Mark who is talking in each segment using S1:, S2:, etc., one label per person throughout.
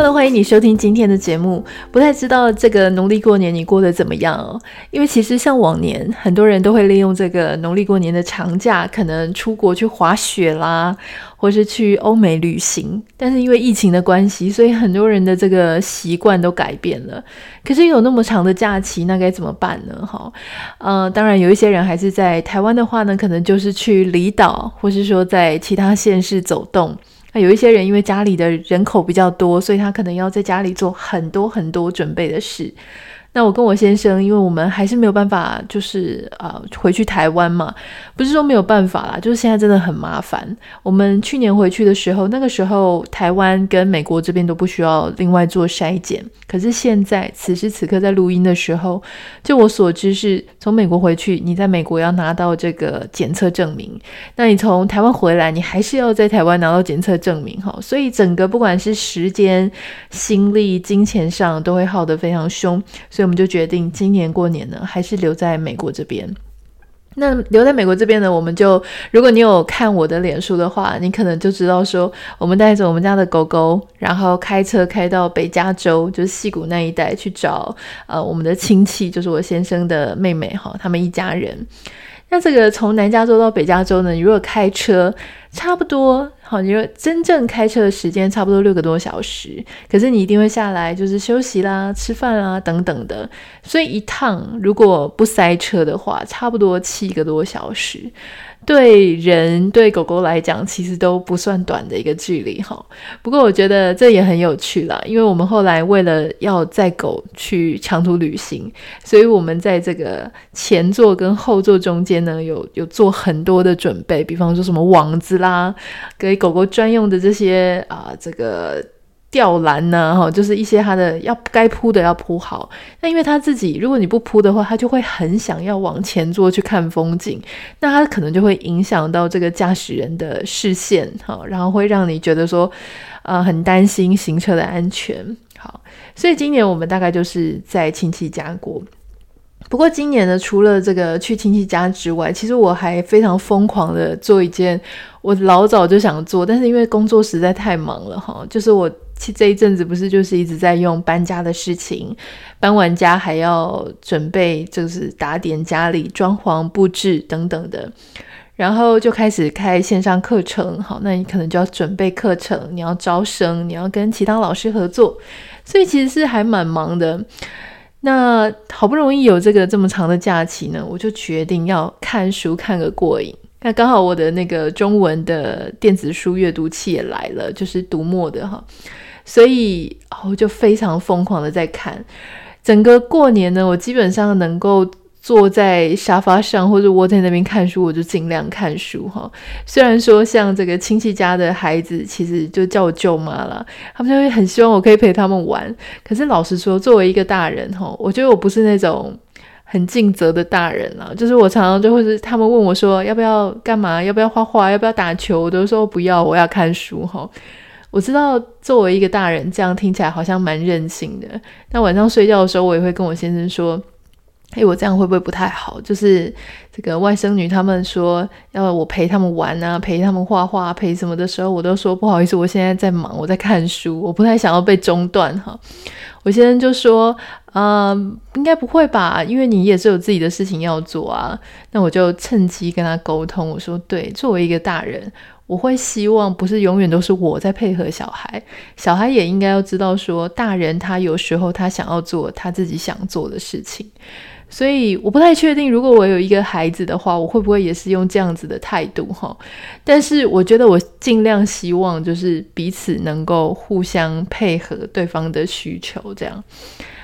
S1: Hello，欢迎你收听今天的节目。不太知道这个农历过年你过得怎么样哦？因为其实像往年，很多人都会利用这个农历过年的长假，可能出国去滑雪啦，或是去欧美旅行。但是因为疫情的关系，所以很多人的这个习惯都改变了。可是有那么长的假期，那该怎么办呢？哈，呃，当然有一些人还是在台湾的话呢，可能就是去离岛，或是说在其他县市走动。那有一些人因为家里的人口比较多，所以他可能要在家里做很多很多准备的事。那我跟我先生，因为我们还是没有办法，就是呃回去台湾嘛，不是说没有办法啦，就是现在真的很麻烦。我们去年回去的时候，那个时候台湾跟美国这边都不需要另外做筛检，可是现在此时此刻在录音的时候，就我所知是从美国回去，你在美国要拿到这个检测证明，那你从台湾回来，你还是要在台湾拿到检测证明哈，所以整个不管是时间、心力、金钱上都会耗得非常凶。所以我们就决定今年过年呢，还是留在美国这边。那留在美国这边呢，我们就如果你有看我的脸书的话，你可能就知道说，我们带着我们家的狗狗，然后开车开到北加州，就是矽谷那一带去找呃我们的亲戚，就是我先生的妹妹哈，他们一家人。那这个从南加州到北加州呢，你如果开车，差不多，好，你说真正开车的时间差不多六个多小时，可是你一定会下来，就是休息啦、吃饭啦等等的，所以一趟如果不塞车的话，差不多七个多小时。对人对狗狗来讲，其实都不算短的一个距离哈。不过我觉得这也很有趣啦，因为我们后来为了要载狗去长途旅行，所以我们在这个前座跟后座中间呢，有有做很多的准备，比方说什么网子啦，给狗狗专用的这些啊、这个。吊篮呢，哈，就是一些它的要该铺的要铺好。那因为它自己，如果你不铺的话，它就会很想要往前座去看风景，那它可能就会影响到这个驾驶人的视线，哈，然后会让你觉得说，呃，很担心行车的安全。好，所以今年我们大概就是在亲戚家过。不过今年呢，除了这个去亲戚家之外，其实我还非常疯狂的做一件我老早就想做，但是因为工作实在太忙了，哈，就是我。这一阵子不是就是一直在用搬家的事情，搬完家还要准备，就是打点家里、装潢布置等等的，然后就开始开线上课程。好，那你可能就要准备课程，你要招生，你要跟其他老师合作，所以其实是还蛮忙的。那好不容易有这个这么长的假期呢，我就决定要看书看个过瘾。那刚好我的那个中文的电子书阅读器也来了，就是读墨的哈。所以我就非常疯狂的在看，整个过年呢，我基本上能够坐在沙发上或者窝在那边看书，我就尽量看书哈。虽然说像这个亲戚家的孩子，其实就叫我舅妈了，他们就会很希望我可以陪他们玩。可是老实说，作为一个大人哈，我觉得我不是那种很尽责的大人啊。就是我常常就会是他们问我说要不要干嘛，要不要画画，要不要打球，我都说不要，我要看书哈。我知道作为一个大人，这样听起来好像蛮任性的。但晚上睡觉的时候，我也会跟我先生说：“哎，我这样会不会不太好？”就是这个外甥女他们说要我陪他们玩啊，陪他们画画，陪什么的时候，我都说不好意思，我现在在忙，我在看书，我不太想要被中断哈。我先生就说：“嗯，应该不会吧？因为你也是有自己的事情要做啊。”那我就趁机跟他沟通，我说：“对，作为一个大人。”我会希望不是永远都是我在配合小孩，小孩也应该要知道说，大人他有时候他想要做他自己想做的事情，所以我不太确定，如果我有一个孩子的话，我会不会也是用这样子的态度哈？但是我觉得我尽量希望就是彼此能够互相配合对方的需求，这样。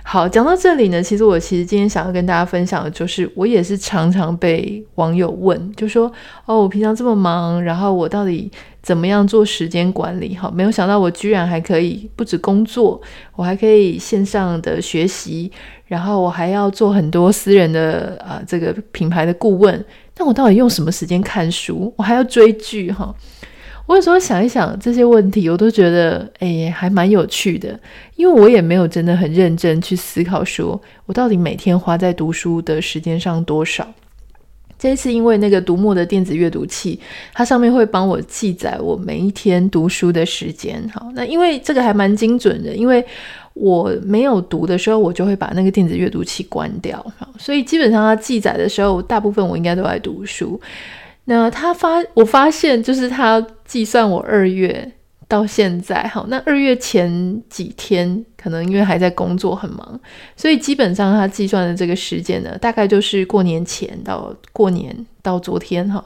S1: 好，讲到这里呢，其实我其实今天想要跟大家分享的就是，我也是常常被网友问，就说哦，我平常这么忙，然后我到底怎么样做时间管理？好，没有想到我居然还可以不止工作，我还可以线上的学习，然后我还要做很多私人的啊、这个品牌的顾问，但我到底用什么时间看书？我还要追剧哈。我有时候想一想这些问题，我都觉得哎，还蛮有趣的，因为我也没有真的很认真去思考，说我到底每天花在读书的时间上多少。这一次因为那个读墨的电子阅读器，它上面会帮我记载我每一天读书的时间。好，那因为这个还蛮精准的，因为我没有读的时候，我就会把那个电子阅读器关掉。所以基本上它记载的时候，大部分我应该都在读书。那他发，我发现就是他计算我二月。到现在，好，那二月前几天可能因为还在工作很忙，所以基本上他计算的这个时间呢，大概就是过年前到过年到昨天哈，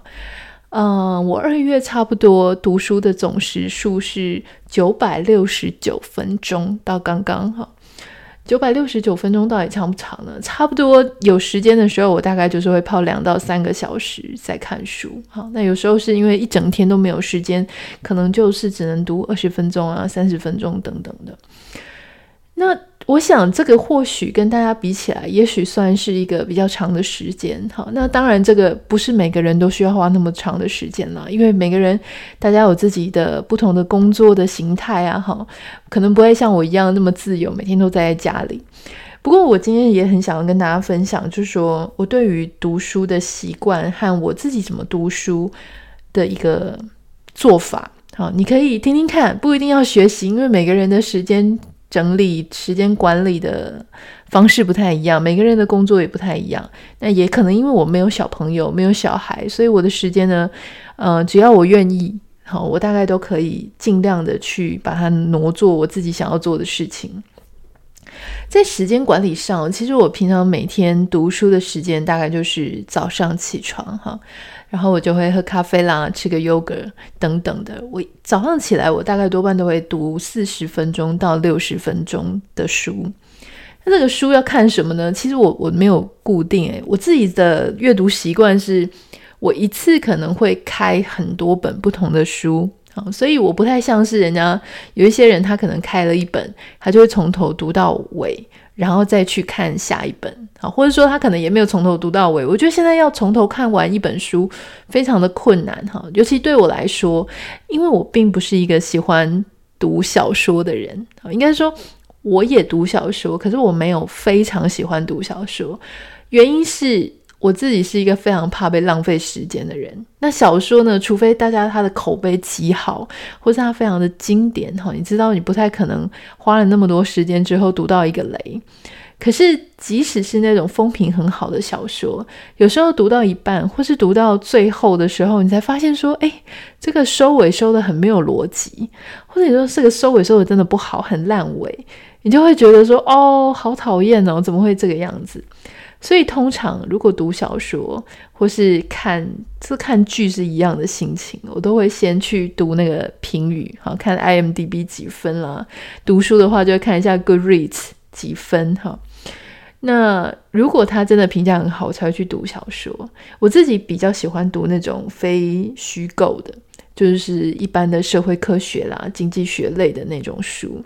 S1: 嗯，我二月差不多读书的总时数是九百六十九分钟到刚刚好。九百六十九分钟到底长不长呢？差不多有时间的时候，我大概就是会泡两到三个小时在看书。好，那有时候是因为一整天都没有时间，可能就是只能读二十分钟啊、三十分钟等等的。那我想，这个或许跟大家比起来，也许算是一个比较长的时间。好，那当然，这个不是每个人都需要花那么长的时间了，因为每个人大家有自己的不同的工作的形态啊，哈，可能不会像我一样那么自由，每天都待在家里。不过，我今天也很想要跟大家分享，就是说我对于读书的习惯和我自己怎么读书的一个做法。好，你可以听听看，不一定要学习，因为每个人的时间。整理时间管理的方式不太一样，每个人的工作也不太一样。那也可能因为我没有小朋友，没有小孩，所以我的时间呢，呃，只要我愿意，好，我大概都可以尽量的去把它挪做我自己想要做的事情。在时间管理上，其实我平常每天读书的时间大概就是早上起床，哈。然后我就会喝咖啡啦，吃个 yogurt 等等的。我早上起来，我大概多半都会读四十分钟到六十分钟的书。那这个书要看什么呢？其实我我没有固定诶，我自己的阅读习惯是，我一次可能会开很多本不同的书，好，所以我不太像是人家有一些人，他可能开了一本，他就会从头读到尾。然后再去看下一本，好，或者说他可能也没有从头读到尾。我觉得现在要从头看完一本书非常的困难，哈，尤其对我来说，因为我并不是一个喜欢读小说的人，应该说我也读小说，可是我没有非常喜欢读小说，原因是。我自己是一个非常怕被浪费时间的人。那小说呢？除非大家他的口碑极好，或是他非常的经典哈，你知道你不太可能花了那么多时间之后读到一个雷。可是即使是那种风评很好的小说，有时候读到一半，或是读到最后的时候，你才发现说，诶，这个收尾收得很没有逻辑，或者你说这个收尾收得真的不好，很烂尾，你就会觉得说，哦，好讨厌哦，怎么会这个样子？所以通常如果读小说或是看这看剧是一样的心情，我都会先去读那个评语，好，看 IMDB 几分啦。读书的话就会看一下 Goodreads 几分哈。那如果他真的评价很好，我才会去读小说。我自己比较喜欢读那种非虚构的，就是一般的社会科学啦、经济学类的那种书，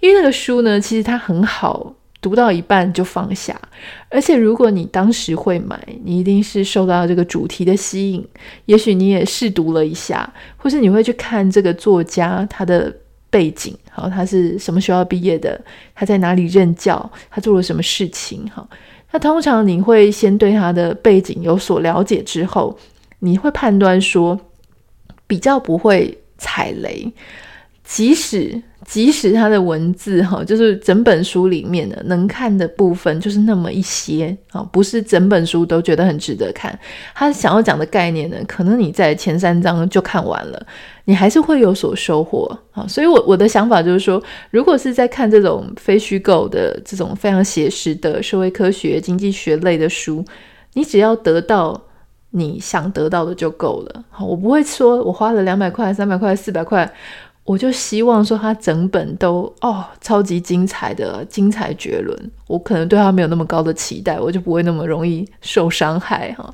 S1: 因为那个书呢，其实它很好。读到一半就放下，而且如果你当时会买，你一定是受到这个主题的吸引。也许你也试读了一下，或是你会去看这个作家他的背景，好，他是什么学校毕业的，他在哪里任教，他做了什么事情，好。那通常你会先对他的背景有所了解之后，你会判断说比较不会踩雷，即使。即使他的文字哈，就是整本书里面的能看的部分就是那么一些啊，不是整本书都觉得很值得看。他想要讲的概念呢，可能你在前三章就看完了，你还是会有所收获啊。所以我我的想法就是说，如果是在看这种非虚构的这种非常写实的社会科学、经济学类的书，你只要得到你想得到的就够了。好，我不会说我花了两百块、三百块、四百块。我就希望说他整本都哦超级精彩的精彩绝伦，我可能对他没有那么高的期待，我就不会那么容易受伤害哈。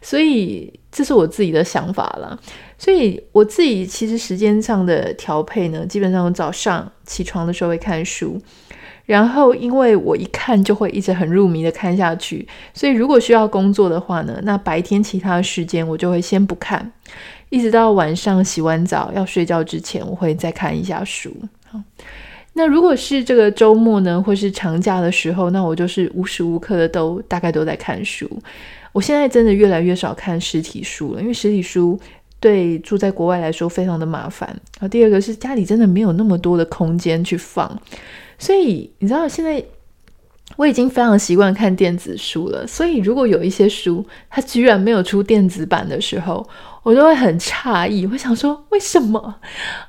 S1: 所以这是我自己的想法了。所以我自己其实时间上的调配呢，基本上早上起床的时候会看书，然后因为我一看就会一直很入迷的看下去，所以如果需要工作的话呢，那白天其他的时间我就会先不看。一直到晚上洗完澡要睡觉之前，我会再看一下书。那如果是这个周末呢，或是长假的时候，那我就是无时无刻的都大概都在看书。我现在真的越来越少看实体书了，因为实体书对住在国外来说非常的麻烦。然后第二个是家里真的没有那么多的空间去放，所以你知道现在。我已经非常习惯看电子书了，所以如果有一些书它居然没有出电子版的时候，我就会很诧异。我想说，为什么？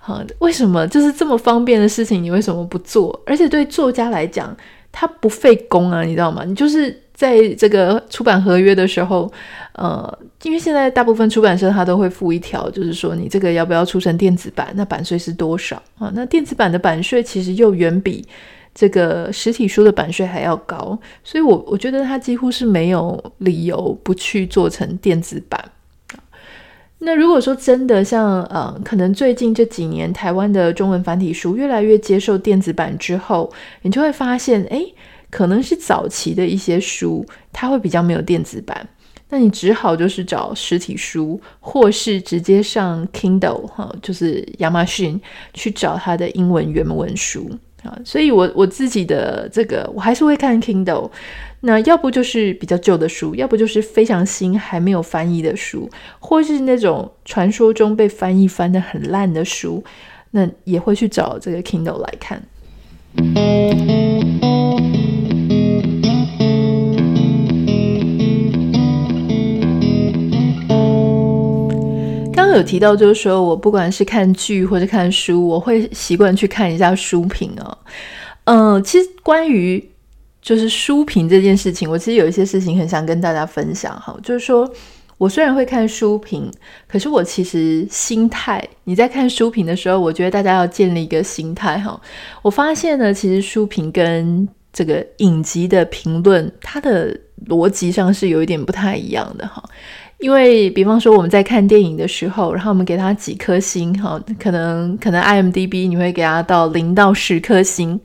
S1: 啊，为什么就是这么方便的事情，你为什么不做？而且对作家来讲，他不费工啊，你知道吗？你就是在这个出版合约的时候，呃，因为现在大部分出版社他都会附一条，就是说你这个要不要出成电子版，那版税是多少啊？那电子版的版税其实又远比。这个实体书的版税还要高，所以我我觉得他几乎是没有理由不去做成电子版。那如果说真的像呃，可能最近这几年台湾的中文繁体书越来越接受电子版之后，你就会发现，哎，可能是早期的一些书它会比较没有电子版，那你只好就是找实体书，或是直接上 Kindle 哈，就是亚马逊去找它的英文原文书。啊，所以我我自己的这个，我还是会看 Kindle。那要不就是比较旧的书，要不就是非常新还没有翻译的书，或是那种传说中被翻译翻得很烂的书，那也会去找这个 Kindle 来看。有提到，就是说我不管是看剧或者看书，我会习惯去看一下书评啊。嗯，其实关于就是书评这件事情，我其实有一些事情很想跟大家分享哈。就是说我虽然会看书评，可是我其实心态，你在看书评的时候，我觉得大家要建立一个心态哈。我发现呢，其实书评跟这个影集的评论，它的逻辑上是有一点不太一样的哈。因为，比方说我们在看电影的时候，然后我们给它几颗星，哈，可能可能 IMDB 你会给它到零到十颗星，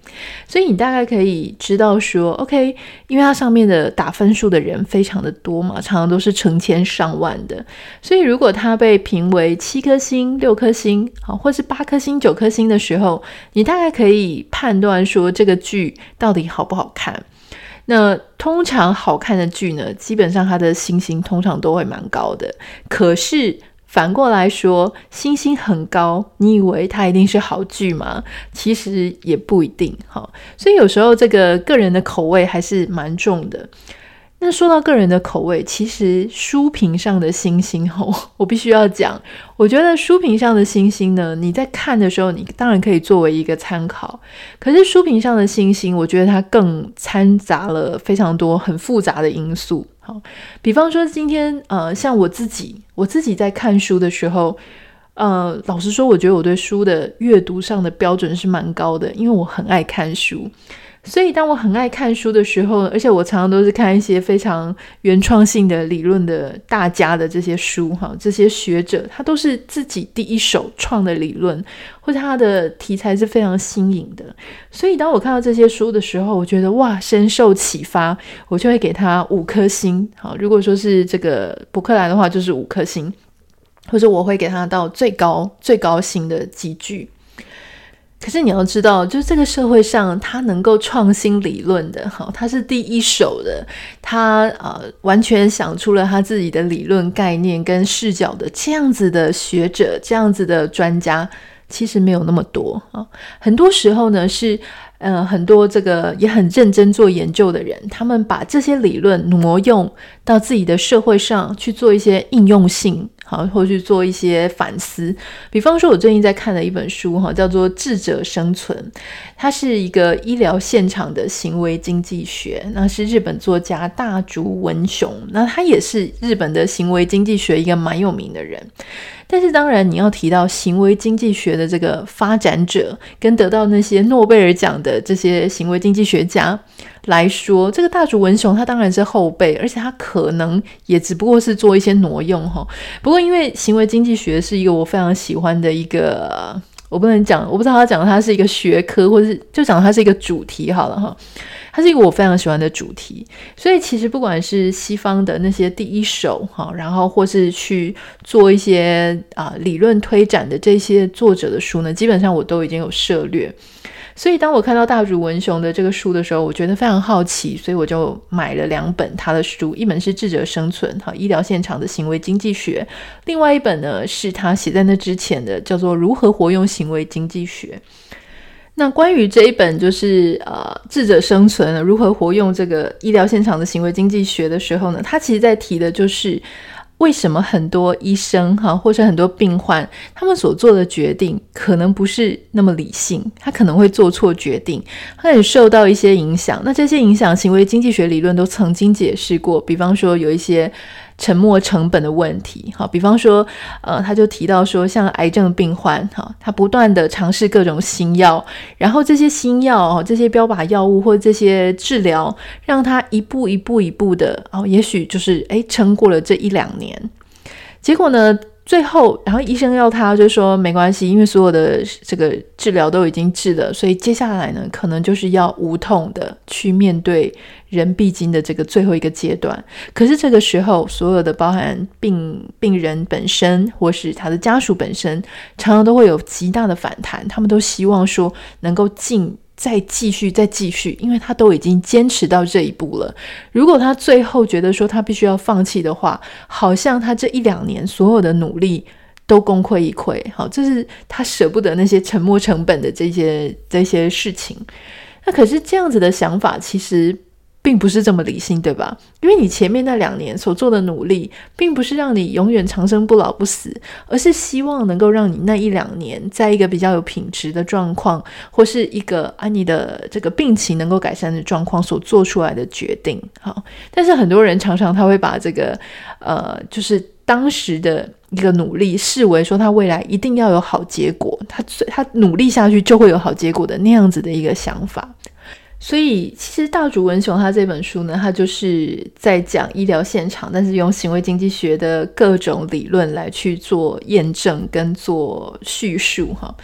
S1: 所以你大概可以知道说，OK，因为它上面的打分数的人非常的多嘛，常常都是成千上万的，所以如果它被评为七颗星、六颗星，好，或是八颗星、九颗星的时候，你大概可以判断说这个剧到底好不好看。那通常好看的剧呢，基本上它的星星通常都会蛮高的。可是反过来说，星星很高，你以为它一定是好剧吗？其实也不一定哈。所以有时候这个个人的口味还是蛮重的。那说到个人的口味，其实书评上的星星吼，我必须要讲，我觉得书评上的星星呢，你在看的时候，你当然可以作为一个参考。可是书评上的星星，我觉得它更掺杂了非常多很复杂的因素。好，比方说今天呃，像我自己，我自己在看书的时候，呃，老实说，我觉得我对书的阅读上的标准是蛮高的，因为我很爱看书。所以，当我很爱看书的时候，而且我常常都是看一些非常原创性的理论的大家的这些书，哈，这些学者他都是自己第一手创的理论，或者他的题材是非常新颖的。所以，当我看到这些书的时候，我觉得哇，深受启发，我就会给他五颗星。好，如果说是这个博客来的话，就是五颗星，或者我会给他到最高最高星的级距。可是你要知道，就是这个社会上，他能够创新理论的，哈，他是第一手的，他呃完全想出了他自己的理论概念跟视角的这样子的学者，这样子的专家，其实没有那么多啊。很多时候呢，是呃很多这个也很认真做研究的人，他们把这些理论挪用到自己的社会上去做一些应用性。好，或去做一些反思。比方说，我最近在看的一本书，哈，叫做《智者生存》，它是一个医疗现场的行为经济学。那是日本作家大竹文雄，那他也是日本的行为经济学一个蛮有名的人。但是，当然你要提到行为经济学的这个发展者，跟得到那些诺贝尔奖的这些行为经济学家。来说，这个大竹文雄他当然是后辈，而且他可能也只不过是做一些挪用哈。不过，因为行为经济学是一个我非常喜欢的一个，我不能讲，我不知道他讲的它是一个学科，或者是就讲它是一个主题好了哈。它是一个我非常喜欢的主题，所以其实不管是西方的那些第一手哈，然后或是去做一些啊理论推展的这些作者的书呢，基本上我都已经有涉略。所以当我看到大竹文雄的这个书的时候，我觉得非常好奇，所以我就买了两本他的书，一本是《智者生存》哈，医疗现场的行为经济学，另外一本呢是他写在那之前的，叫做《如何活用行为经济学》。那关于这一本就是呃智者生存如何活用这个医疗现场的行为经济学的时候呢，他其实在提的就是为什么很多医生哈或者很多病患他们所做的决定可能不是那么理性，他可能会做错决定，他也受到一些影响。那这些影响，行为经济学理论都曾经解释过，比方说有一些。沉没成本的问题，好，比方说，呃，他就提到说，像癌症病患，哈，他不断的尝试各种新药，然后这些新药，这些标靶药物或这些治疗，让他一步一步一步的，哦，也许就是，诶，撑过了这一两年，结果呢？最后，然后医生要他就说没关系，因为所有的这个治疗都已经治了，所以接下来呢，可能就是要无痛的去面对人必经的这个最后一个阶段。可是这个时候，所有的包含病病人本身或是他的家属本身，常常都会有极大的反弹，他们都希望说能够进。再继续，再继续，因为他都已经坚持到这一步了。如果他最后觉得说他必须要放弃的话，好像他这一两年所有的努力都功亏一篑。好，这是他舍不得那些沉没成本的这些这些事情。那可是这样子的想法，其实。并不是这么理性，对吧？因为你前面那两年所做的努力，并不是让你永远长生不老不死，而是希望能够让你那一两年在一个比较有品质的状况，或是一个啊你的这个病情能够改善的状况所做出来的决定。好，但是很多人常常他会把这个呃，就是当时的一个努力视为说他未来一定要有好结果，他他努力下去就会有好结果的那样子的一个想法。所以，其实大竹文雄他这本书呢，他就是在讲医疗现场，但是用行为经济学的各种理论来去做验证跟做叙述哈。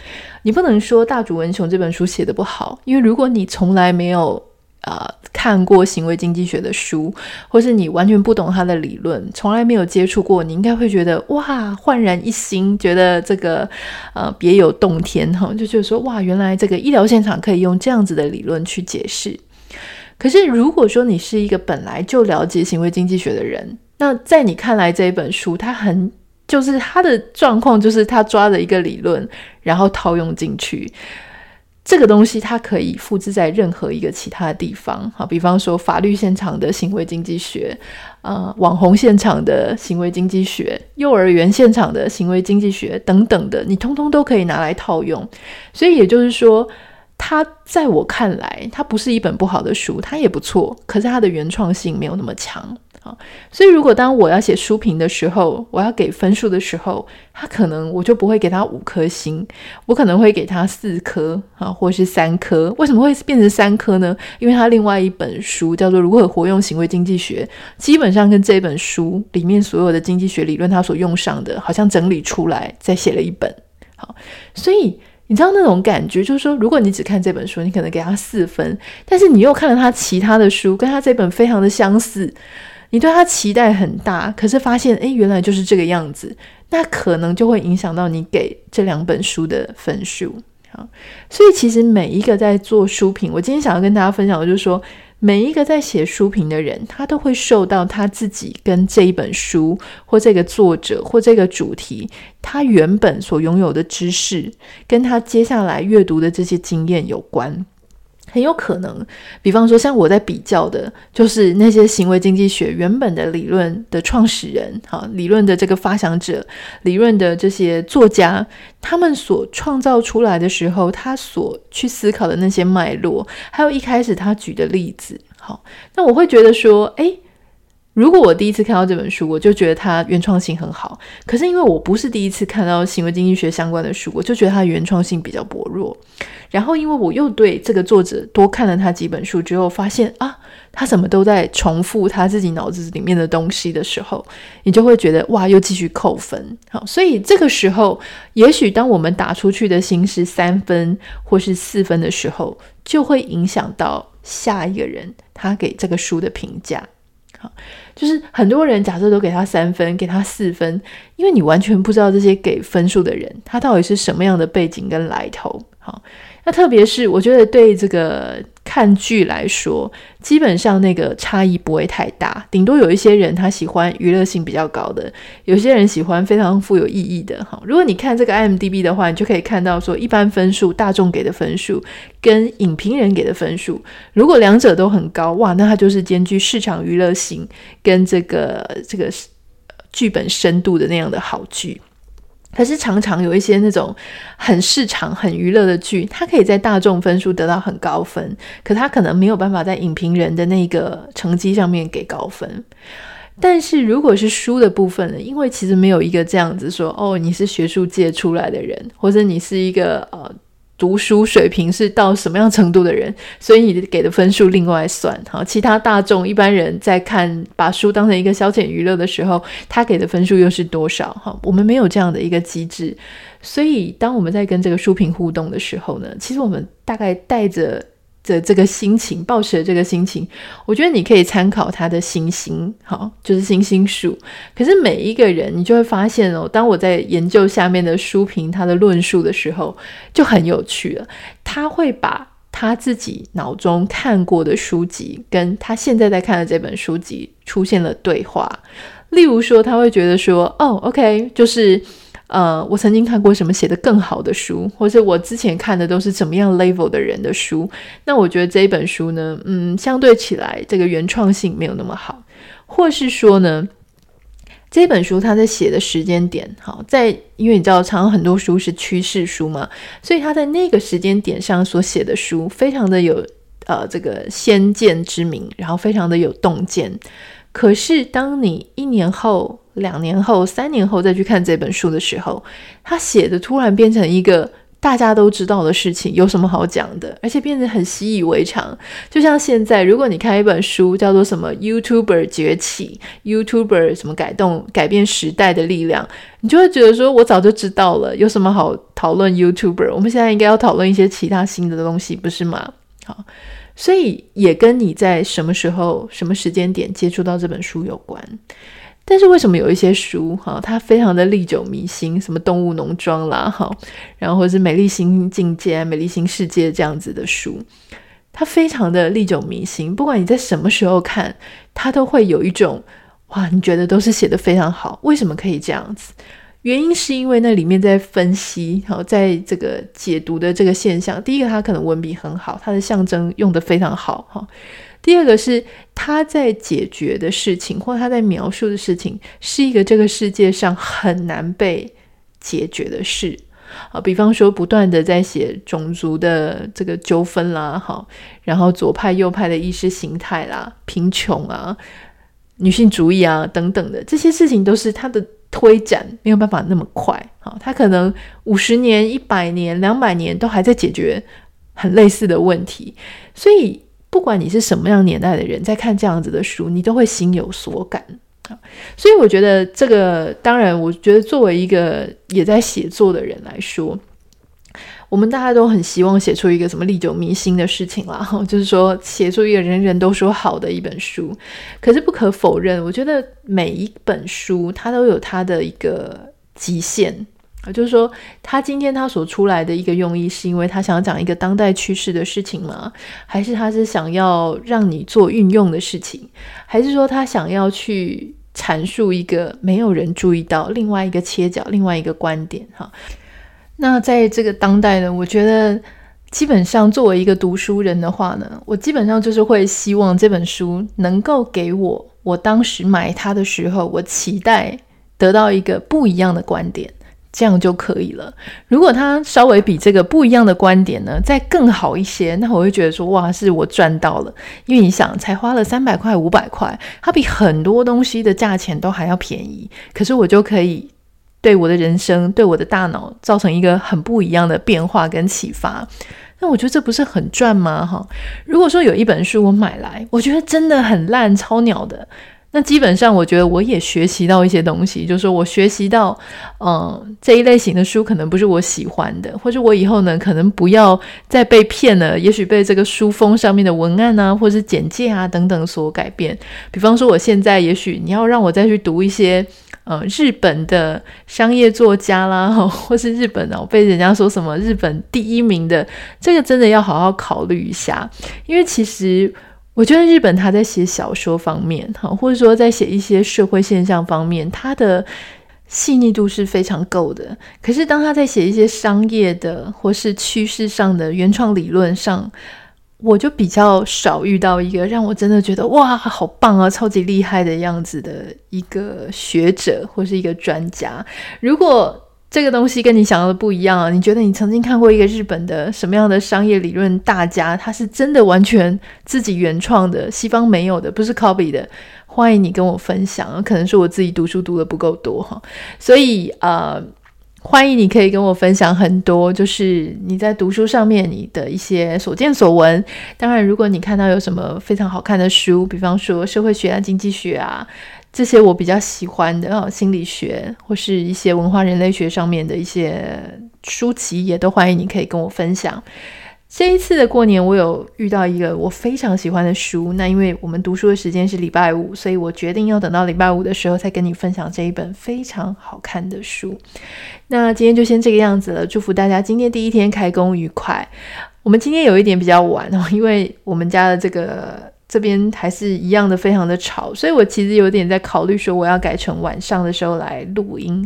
S1: 你不能说大竹文雄这本书写的不好，因为如果你从来没有。呃，看过行为经济学的书，或是你完全不懂他的理论，从来没有接触过，你应该会觉得哇，焕然一新，觉得这个呃别有洞天哈，就觉得说哇，原来这个医疗现场可以用这样子的理论去解释。可是如果说你是一个本来就了解行为经济学的人，那在你看来这一本书，它很就是他的状况，就是他抓了一个理论，然后套用进去。这个东西它可以复制在任何一个其他的地方，好，比方说法律现场的行为经济学，呃，网红现场的行为经济学，幼儿园现场的行为经济学等等的，你通通都可以拿来套用。所以也就是说，它在我看来，它不是一本不好的书，它也不错，可是它的原创性没有那么强。好，所以如果当我要写书评的时候，我要给分数的时候，他可能我就不会给他五颗星，我可能会给他四颗啊，或是三颗。为什么会变成三颗呢？因为他另外一本书叫做《如何活用行为经济学》，基本上跟这本书里面所有的经济学理论，他所用上的，好像整理出来再写了一本。好，所以你知道那种感觉，就是说，如果你只看这本书，你可能给他四分，但是你又看了他其他的书，跟他这本非常的相似。你对他期待很大，可是发现，诶，原来就是这个样子，那可能就会影响到你给这两本书的分数。好，所以其实每一个在做书评，我今天想要跟大家分享的就是说，每一个在写书评的人，他都会受到他自己跟这一本书或这个作者或这个主题，他原本所拥有的知识，跟他接下来阅读的这些经验有关。很有可能，比方说，像我在比较的，就是那些行为经济学原本的理论的创始人，哈，理论的这个发想者，理论的这些作家，他们所创造出来的时候，他所去思考的那些脉络，还有一开始他举的例子，好，那我会觉得说，诶，如果我第一次看到这本书，我就觉得它原创性很好。可是因为我不是第一次看到行为经济学相关的书，我就觉得它原创性比较薄弱。然后因为我又对这个作者多看了他几本书之后，发现啊，他什么都在重复他自己脑子里面的东西的时候，你就会觉得哇，又继续扣分。好，所以这个时候，也许当我们打出去的心是三分或是四分的时候，就会影响到下一个人他给这个书的评价。就是很多人假设都给他三分，给他四分，因为你完全不知道这些给分数的人，他到底是什么样的背景跟来头。好。那特别是我觉得对这个看剧来说，基本上那个差异不会太大，顶多有一些人他喜欢娱乐性比较高的，有些人喜欢非常富有意义的。哈，如果你看这个 IMDB 的话，你就可以看到说，一般分数大众给的分数跟影评人给的分数，如果两者都很高，哇，那它就是兼具市场娱乐性跟这个这个剧本深度的那样的好剧。可是常常有一些那种很市场、很娱乐的剧，它可以在大众分数得到很高分，可它可能没有办法在影评人的那个成绩上面给高分。但是如果是书的部分呢？因为其实没有一个这样子说，哦，你是学术界出来的人，或者你是一个呃。读书水平是到什么样程度的人，所以你给的分数另外算。好，其他大众一般人在看把书当成一个消遣娱乐的时候，他给的分数又是多少？哈，我们没有这样的一个机制，所以当我们在跟这个书评互动的时候呢，其实我们大概带着。的这个心情，抱持的这个心情，我觉得你可以参考他的星星，好，就是星星数。可是每一个人，你就会发现哦，当我在研究下面的书评他的论述的时候，就很有趣了。他会把他自己脑中看过的书籍，跟他现在在看的这本书籍出现了对话。例如说，他会觉得说，哦，OK，就是。呃，我曾经看过什么写的更好的书，或者我之前看的都是怎么样 level 的人的书。那我觉得这一本书呢，嗯，相对起来这个原创性没有那么好，或是说呢，这本书它在写的时间点，好，在因为你知道，常常很多书是趋势书嘛，所以他在那个时间点上所写的书，非常的有呃这个先见之明，然后非常的有洞见。可是当你一年后，两年后、三年后再去看这本书的时候，他写的突然变成一个大家都知道的事情，有什么好讲的？而且变得很习以为常。就像现在，如果你看一本书叫做什么 “YouTuber 崛起 ”，YouTuber 什么改动、改变时代的力量，你就会觉得说，我早就知道了，有什么好讨论 YouTuber？我们现在应该要讨论一些其他新的东西，不是吗？好，所以也跟你在什么时候、什么时间点接触到这本书有关。但是为什么有一些书哈，它非常的历久弥新，什么动物农庄啦哈，然后是美丽新境界、美丽新世界这样子的书，它非常的历久弥新。不管你在什么时候看，它都会有一种哇，你觉得都是写得非常好。为什么可以这样子？原因是因为那里面在分析，好，在这个解读的这个现象。第一个，它可能文笔很好，它的象征用得非常好哈。第二个是他在解决的事情，或他在描述的事情，是一个这个世界上很难被解决的事啊。比方说，不断的在写种族的这个纠纷啦，哈，然后左派右派的意识形态啦，贫穷啊，女性主义啊等等的这些事情，都是他的推展没有办法那么快啊。他可能五十年、一百年、两百年都还在解决很类似的问题，所以。不管你是什么样年代的人，在看这样子的书，你都会心有所感啊。所以我觉得这个，当然，我觉得作为一个也在写作的人来说，我们大家都很希望写出一个什么历久弥新的事情啦，就是说写出一个人人都说好的一本书。可是不可否认，我觉得每一本书它都有它的一个极限。啊，就是说，他今天他所出来的一个用意，是因为他想要讲一个当代趋势的事情吗？还是他是想要让你做运用的事情？还是说他想要去阐述一个没有人注意到另外一个切角、另外一个观点？哈，那在这个当代呢，我觉得基本上作为一个读书人的话呢，我基本上就是会希望这本书能够给我，我当时买它的时候，我期待得到一个不一样的观点。这样就可以了。如果他稍微比这个不一样的观点呢，再更好一些，那我会觉得说，哇，是我赚到了。因为你想，才花了三百块、五百块，它比很多东西的价钱都还要便宜，可是我就可以对我的人生、对我的大脑造成一个很不一样的变化跟启发。那我觉得这不是很赚吗？哈，如果说有一本书我买来，我觉得真的很烂、超鸟的。那基本上，我觉得我也学习到一些东西，就是我学习到，嗯，这一类型的书可能不是我喜欢的，或者我以后呢，可能不要再被骗了，也许被这个书封上面的文案啊，或是简介啊等等所改变。比方说，我现在也许你要让我再去读一些，呃，日本的商业作家啦，或是日本哦，被人家说什么日本第一名的，这个真的要好好考虑一下，因为其实。我觉得日本他在写小说方面，哈，或者说在写一些社会现象方面，他的细腻度是非常够的。可是当他在写一些商业的或是趋势上的原创理论上，我就比较少遇到一个让我真的觉得哇，好棒啊，超级厉害的样子的一个学者或是一个专家。如果这个东西跟你想要的不一样啊！你觉得你曾经看过一个日本的什么样的商业理论大家？他是真的完全自己原创的，西方没有的，不是 copy 的。欢迎你跟我分享，可能是我自己读书读得不够多哈，所以呃，欢迎你可以跟我分享很多，就是你在读书上面你的一些所见所闻。当然，如果你看到有什么非常好看的书，比方说社会学啊、经济学啊。这些我比较喜欢的哦，心理学或是一些文化人类学上面的一些书籍，也都欢迎你可以跟我分享。这一次的过年，我有遇到一个我非常喜欢的书。那因为我们读书的时间是礼拜五，所以我决定要等到礼拜五的时候再跟你分享这一本非常好看的书。那今天就先这个样子了，祝福大家今天第一天开工愉快。我们今天有一点比较晚哦，因为我们家的这个。这边还是一样的，非常的吵，所以我其实有点在考虑说，我要改成晚上的时候来录音。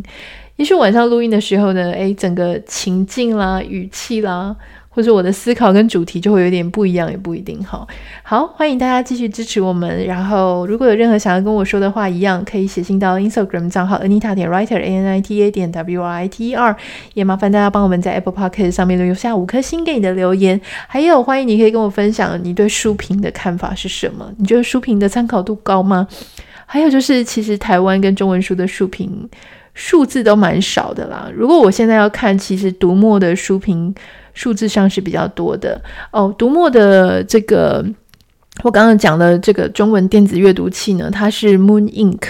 S1: 也许晚上录音的时候呢，诶，整个情境啦、语气啦。或者我的思考跟主题就会有点不一样，也不一定哈。好，欢迎大家继续支持我们。然后，如果有任何想要跟我说的话，一样可以写信到 Instagram 账号 Anita 点 Writer A N I T A 点 W R I T E R。也麻烦大家帮我们在 Apple Podcast 上面留下五颗星给你的留言。还有，欢迎你可以跟我分享你对书评的看法是什么？你觉得书评的参考度高吗？还有就是，其实台湾跟中文书的书评数字都蛮少的啦。如果我现在要看，其实读墨的书评。数字上是比较多的哦。读墨的这个，我刚刚讲的这个中文电子阅读器呢，它是 Moon Ink，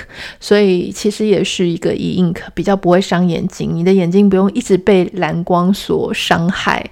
S1: 所以其实也是一个 E Ink，比较不会伤眼睛，你的眼睛不用一直被蓝光所伤害。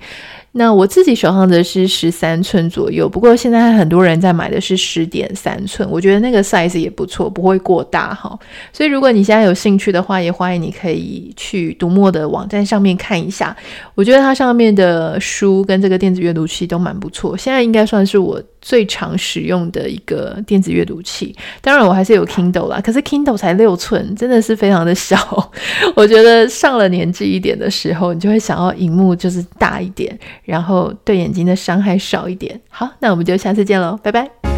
S1: 那我自己手上的是十三寸左右，不过现在很多人在买的是十点三寸，我觉得那个 size 也不错，不会过大哈。所以如果你现在有兴趣的话，也欢迎你可以去读墨的网站上面看一下。我觉得它上面的书跟这个电子阅读器都蛮不错，现在应该算是我最常使用的一个电子阅读器。当然我还是有 Kindle 啦，可是 Kindle 才六寸，真的是非常的小。我觉得上了年纪一点的时候，你就会想要荧幕就是大一点。然后对眼睛的伤害少一点。好，那我们就下次见喽，拜拜。